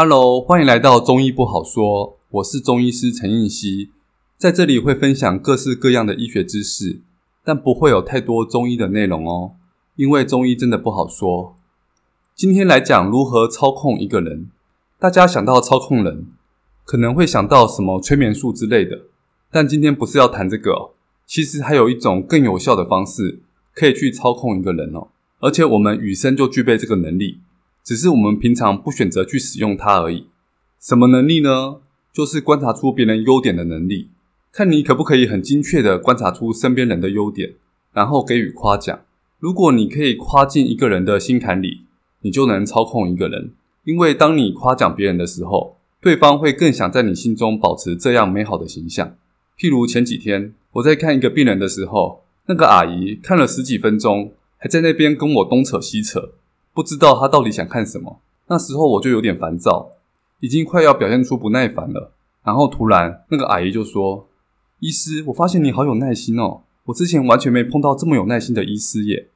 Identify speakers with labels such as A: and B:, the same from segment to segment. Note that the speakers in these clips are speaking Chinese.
A: Hello，欢迎来到中医不好说。我是中医师陈应希，在这里会分享各式各样的医学知识，但不会有太多中医的内容哦，因为中医真的不好说。今天来讲如何操控一个人。大家想到操控人，可能会想到什么催眠术之类的，但今天不是要谈这个。其实还有一种更有效的方式，可以去操控一个人哦。而且我们与生就具备这个能力，只是我们平常不选择去使用它而已。什么能力呢？就是观察出别人优点的能力。看你可不可以很精确地观察出身边人的优点，然后给予夸奖。如果你可以夸进一个人的心坎里，你就能操控一个人。因为当你夸奖别人的时候，对方会更想在你心中保持这样美好的形象。譬如前几天我在看一个病人的时候，那个阿姨看了十几分钟。还在那边跟我东扯西扯，不知道他到底想看什么。那时候我就有点烦躁，已经快要表现出不耐烦了。然后突然，那个阿姨就说：“医师，我发现你好有耐心哦，我之前完全没碰到这么有耐心的医师耶。”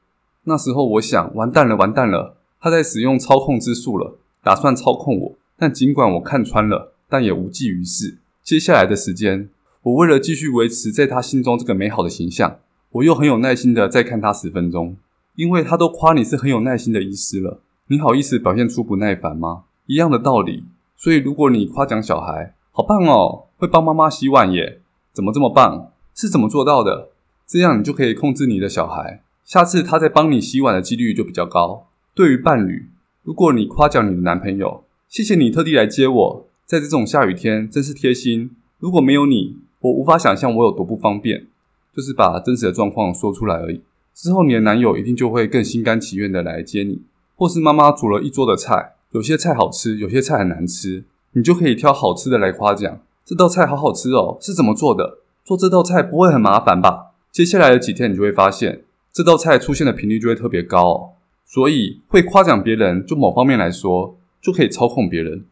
A: 那时候我想，完蛋了，完蛋了，他在使用操控之术了，打算操控我。但尽管我看穿了，但也无济于事。接下来的时间，我为了继续维持在他心中这个美好的形象，我又很有耐心的再看他十分钟。因为他都夸你是很有耐心的医师了，你好意思表现出不耐烦吗？一样的道理。所以如果你夸奖小孩，好棒哦，会帮妈妈洗碗耶，怎么这么棒？是怎么做到的？这样你就可以控制你的小孩，下次他在帮你洗碗的几率就比较高。对于伴侣，如果你夸奖你的男朋友，谢谢你特地来接我，在这种下雨天真是贴心。如果没有你，我无法想象我有多不方便。就是把真实的状况说出来而已。之后，你的男友一定就会更心甘情愿的来接你，或是妈妈煮了一桌的菜，有些菜好吃，有些菜很难吃，你就可以挑好吃的来夸奖。这道菜好好吃哦，是怎么做的？做这道菜不会很麻烦吧？接下来的几天，你就会发现这道菜出现的频率就会特别高哦。所以，会夸奖别人，就某方面来说，就可以操控别人。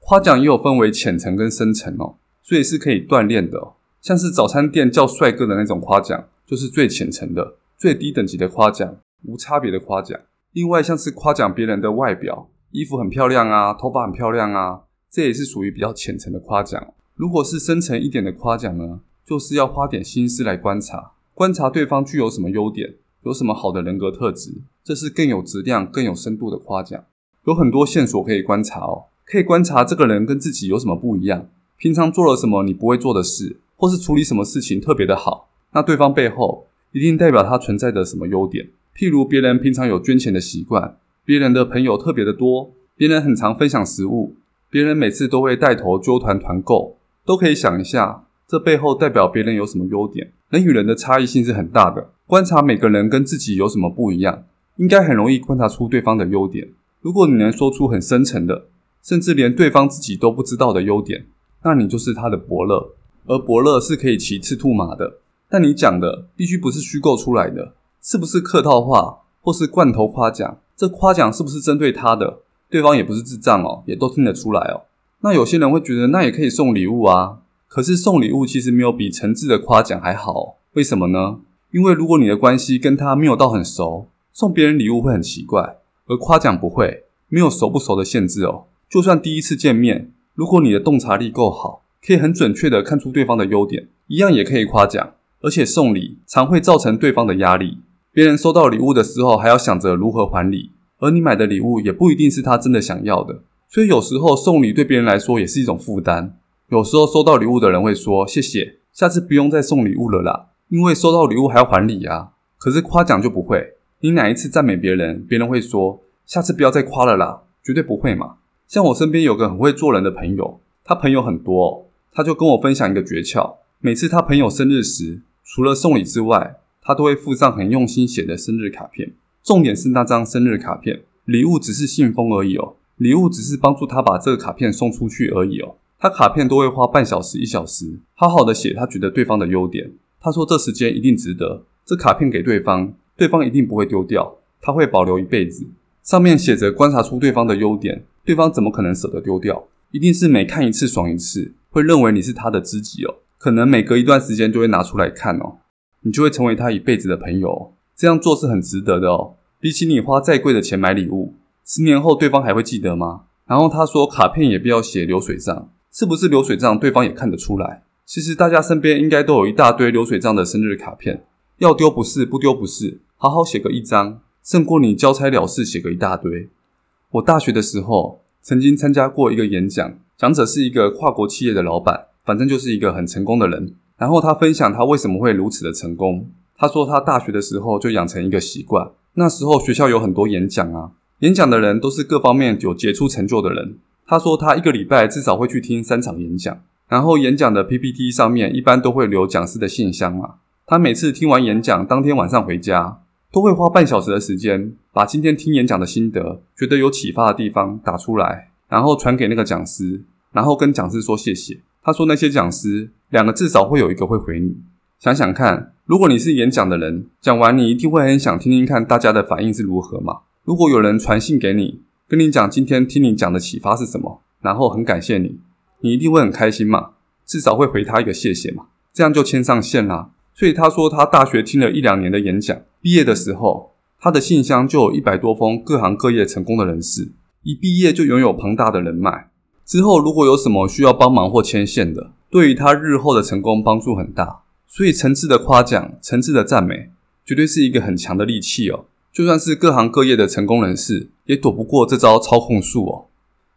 A: 夸奖也有分为浅层跟深层哦，所以是可以锻炼的。像是早餐店叫帅哥的那种夸奖，就是最浅层的。最低等级的夸奖，无差别的夸奖。另外，像是夸奖别人的外表，衣服很漂亮啊，头发很漂亮啊，这也是属于比较浅层的夸奖。如果是深层一点的夸奖呢，就是要花点心思来观察，观察对方具有什么优点，有什么好的人格特质，这是更有质量、更有深度的夸奖。有很多线索可以观察哦，可以观察这个人跟自己有什么不一样，平常做了什么你不会做的事，或是处理什么事情特别的好，那对方背后。一定代表他存在着什么优点，譬如别人平常有捐钱的习惯，别人的朋友特别的多，别人很常分享食物，别人每次都会带头揪团团购，都可以想一下，这背后代表别人有什么优点。人与人的差异性是很大的，观察每个人跟自己有什么不一样，应该很容易观察出对方的优点。如果你能说出很深层的，甚至连对方自己都不知道的优点，那你就是他的伯乐，而伯乐是可以骑赤兔马的。但你讲的必须不是虚构出来的，是不是客套话或是罐头夸奖？这夸奖是不是针对他的？对方也不是智障哦，也都听得出来哦。那有些人会觉得，那也可以送礼物啊。可是送礼物其实没有比诚挚的夸奖还好，为什么呢？因为如果你的关系跟他没有到很熟，送别人礼物会很奇怪，而夸奖不会，没有熟不熟的限制哦。就算第一次见面，如果你的洞察力够好，可以很准确的看出对方的优点，一样也可以夸奖。而且送礼常会造成对方的压力，别人收到礼物的时候还要想着如何还礼，而你买的礼物也不一定是他真的想要的，所以有时候送礼对别人来说也是一种负担。有时候收到礼物的人会说谢谢，下次不用再送礼物了啦，因为收到礼物还要还礼啊。可是夸奖就不会，你哪一次赞美别人，别人会说下次不要再夸了啦，绝对不会嘛。像我身边有个很会做人的朋友，他朋友很多，他就跟我分享一个诀窍，每次他朋友生日时，除了送礼之外，他都会附上很用心写的生日卡片。重点是那张生日卡片，礼物只是信封而已哦。礼物只是帮助他把这个卡片送出去而已哦。他卡片都会花半小时、一小时，好好的写他觉得对方的优点。他说这时间一定值得。这卡片给对方，对方一定不会丢掉，他会保留一辈子。上面写着观察出对方的优点，对方怎么可能舍得丢掉？一定是每看一次爽一次，会认为你是他的知己哦。可能每隔一段时间就会拿出来看哦，你就会成为他一辈子的朋友。这样做是很值得的哦。比起你花再贵的钱买礼物，十年后对方还会记得吗？然后他说卡片也不要写流水账，是不是流水账对方也看得出来。其实大家身边应该都有一大堆流水账的生日卡片，要丢不是，不丢不是，好好写个一张，胜过你交差了事写个一大堆。我大学的时候曾经参加过一个演讲，讲者是一个跨国企业的老板，反正就是一个很成功的人。然后他分享他为什么会如此的成功。他说他大学的时候就养成一个习惯，那时候学校有很多演讲啊，演讲的人都是各方面有杰出成就的人。他说他一个礼拜至少会去听三场演讲，然后演讲的 PPT 上面一般都会留讲师的信箱啊。他每次听完演讲，当天晚上回家都会花半小时的时间，把今天听演讲的心得、觉得有启发的地方打出来，然后传给那个讲师，然后跟讲师说谢谢。他说那些讲师两个至少会有一个会回你。想想看，如果你是演讲的人，讲完你一定会很想听听看大家的反应是如何嘛？如果有人传信给你，跟你讲今天听你讲的启发是什么，然后很感谢你，你一定会很开心嘛？至少会回他一个谢谢嘛？这样就牵上线啦。所以他说他大学听了一两年的演讲，毕业的时候他的信箱就有一百多封各行各业成功的人士，一毕业就拥有庞大的人脉。之后如果有什么需要帮忙或牵线的，对于他日后的成功帮助很大。所以，层次的夸奖、层次的赞美，绝对是一个很强的利器哦。就算是各行各业的成功人士，也躲不过这招操控术哦。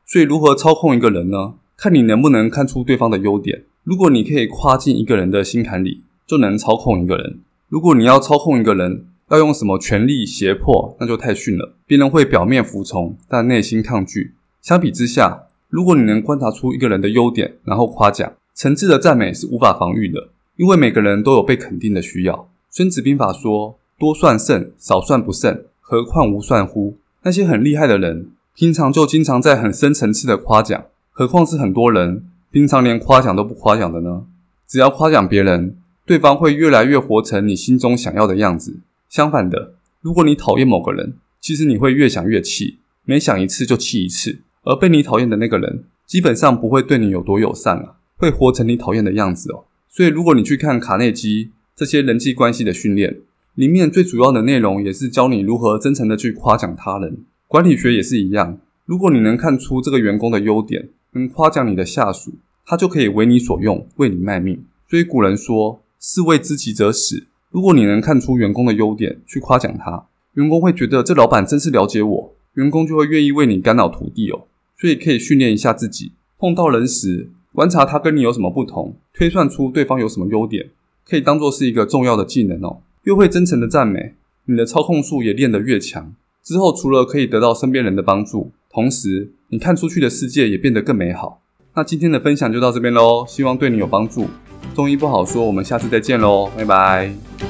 A: 所以，如何操控一个人呢？看你能不能看出对方的优点。如果你可以跨进一个人的心坎里，就能操控一个人。如果你要操控一个人，要用什么权力胁迫，那就太逊了。别人会表面服从，但内心抗拒。相比之下，如果你能观察出一个人的优点，然后夸奖，诚挚的赞美是无法防御的。因为每个人都有被肯定的需要。孙子兵法说：“多算胜，少算不胜，何况无算乎？”那些很厉害的人，平常就经常在很深层次的夸奖，何况是很多人平常连夸奖都不夸奖的呢？只要夸奖别人，对方会越来越活成你心中想要的样子。相反的，如果你讨厌某个人，其实你会越想越气，每想一次就气一次。而被你讨厌的那个人，基本上不会对你有多友善啊，会活成你讨厌的样子哦。所以，如果你去看卡内基这些人际关系的训练，里面最主要的内容也是教你如何真诚的去夸奖他人。管理学也是一样，如果你能看出这个员工的优点，能夸奖你的下属，他就可以为你所用，为你卖命。所以古人说“士为知己者死”。如果你能看出员工的优点，去夸奖他，员工会觉得这老板真是了解我，员工就会愿意为你肝脑涂地哦。所以可以训练一下自己，碰到人时，观察他跟你有什么不同，推算出对方有什么优点，可以当做是一个重要的技能哦。越会真诚的赞美，你的操控术也练得越强。之后除了可以得到身边人的帮助，同时你看出去的世界也变得更美好。那今天的分享就到这边喽，希望对你有帮助。中医不好说，我们下次再见喽，拜拜。